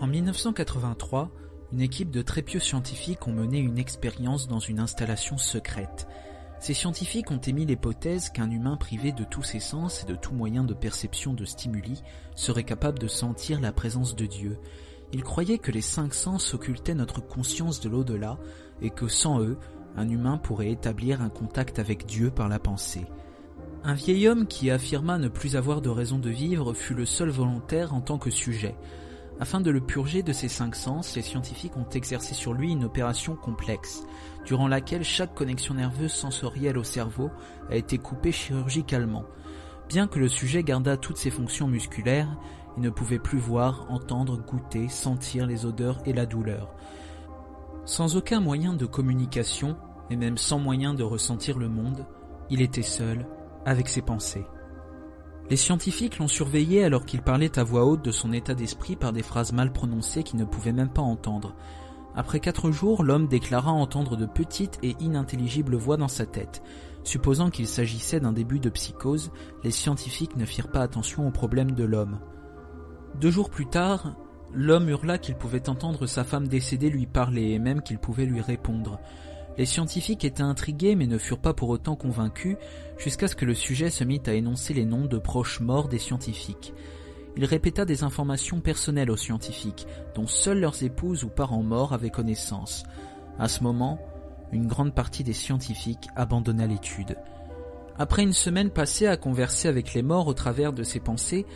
En 1983, une équipe de très pieux scientifiques ont mené une expérience dans une installation secrète. Ces scientifiques ont émis l'hypothèse qu'un humain privé de tous ses sens et de tout moyen de perception de stimuli serait capable de sentir la présence de Dieu. Ils croyaient que les cinq sens occultaient notre conscience de l'au-delà et que sans eux, un humain pourrait établir un contact avec Dieu par la pensée. Un vieil homme qui affirma ne plus avoir de raison de vivre fut le seul volontaire en tant que sujet. Afin de le purger de ses cinq sens, les scientifiques ont exercé sur lui une opération complexe, durant laquelle chaque connexion nerveuse sensorielle au cerveau a été coupée chirurgicalement. Bien que le sujet gardât toutes ses fonctions musculaires, il ne pouvait plus voir, entendre, goûter, sentir les odeurs et la douleur. Sans aucun moyen de communication, et même sans moyen de ressentir le monde, il était seul, avec ses pensées. Les scientifiques l'ont surveillé alors qu'il parlait à voix haute de son état d'esprit par des phrases mal prononcées qu'il ne pouvait même pas entendre. Après quatre jours, l'homme déclara entendre de petites et inintelligibles voix dans sa tête. Supposant qu'il s'agissait d'un début de psychose, les scientifiques ne firent pas attention aux problèmes de l'homme. Deux jours plus tard, l'homme hurla qu'il pouvait entendre sa femme décédée lui parler et même qu'il pouvait lui répondre. Les scientifiques étaient intrigués mais ne furent pas pour autant convaincus jusqu'à ce que le sujet se mit à énoncer les noms de proches morts des scientifiques. Il répéta des informations personnelles aux scientifiques, dont seules leurs épouses ou parents morts avaient connaissance. À ce moment, une grande partie des scientifiques abandonna l'étude. Après une semaine passée à converser avec les morts au travers de ses pensées,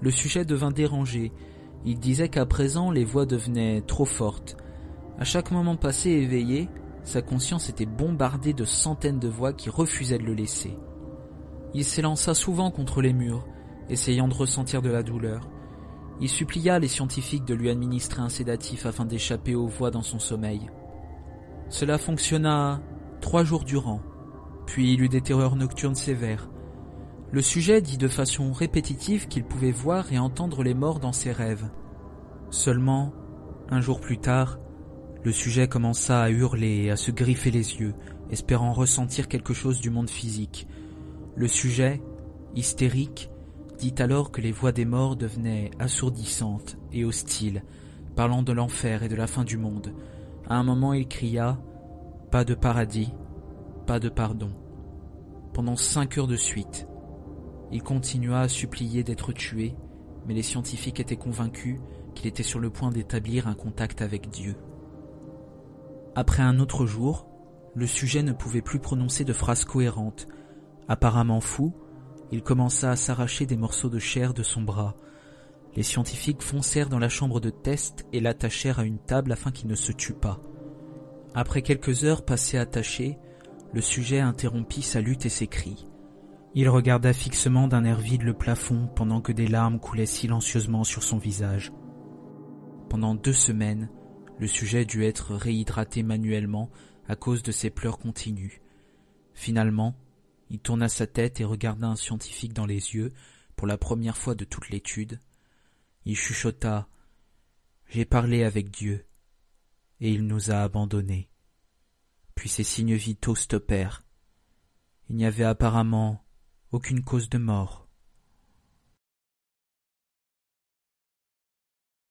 le sujet devint dérangé. Il disait qu'à présent les voix devenaient trop fortes. À chaque moment passé éveillé, sa conscience était bombardée de centaines de voix qui refusaient de le laisser. Il s'élança souvent contre les murs, essayant de ressentir de la douleur. Il supplia les scientifiques de lui administrer un sédatif afin d'échapper aux voix dans son sommeil. Cela fonctionna trois jours durant, puis il eut des terreurs nocturnes sévères. Le sujet dit de façon répétitive qu'il pouvait voir et entendre les morts dans ses rêves. Seulement, un jour plus tard, le sujet commença à hurler et à se griffer les yeux, espérant ressentir quelque chose du monde physique. Le sujet, hystérique, dit alors que les voix des morts devenaient assourdissantes et hostiles, parlant de l'enfer et de la fin du monde. À un moment il cria Pas de paradis, pas de pardon. Pendant cinq heures de suite, il continua à supplier d'être tué, mais les scientifiques étaient convaincus qu'il était sur le point d'établir un contact avec Dieu. Après un autre jour, le sujet ne pouvait plus prononcer de phrases cohérentes. Apparemment fou, il commença à s'arracher des morceaux de chair de son bras. Les scientifiques foncèrent dans la chambre de test et l'attachèrent à une table afin qu'il ne se tue pas. Après quelques heures passées attachées, le sujet interrompit sa lutte et ses cris. Il regarda fixement d'un air vide le plafond pendant que des larmes coulaient silencieusement sur son visage. Pendant deux semaines, le sujet dut être réhydraté manuellement à cause de ses pleurs continues. Finalement, il tourna sa tête et regarda un scientifique dans les yeux pour la première fois de toute l'étude. Il chuchota J'ai parlé avec Dieu, et il nous a abandonnés. Puis ses signes vitaux stoppèrent. Il n'y avait apparemment aucune cause de mort.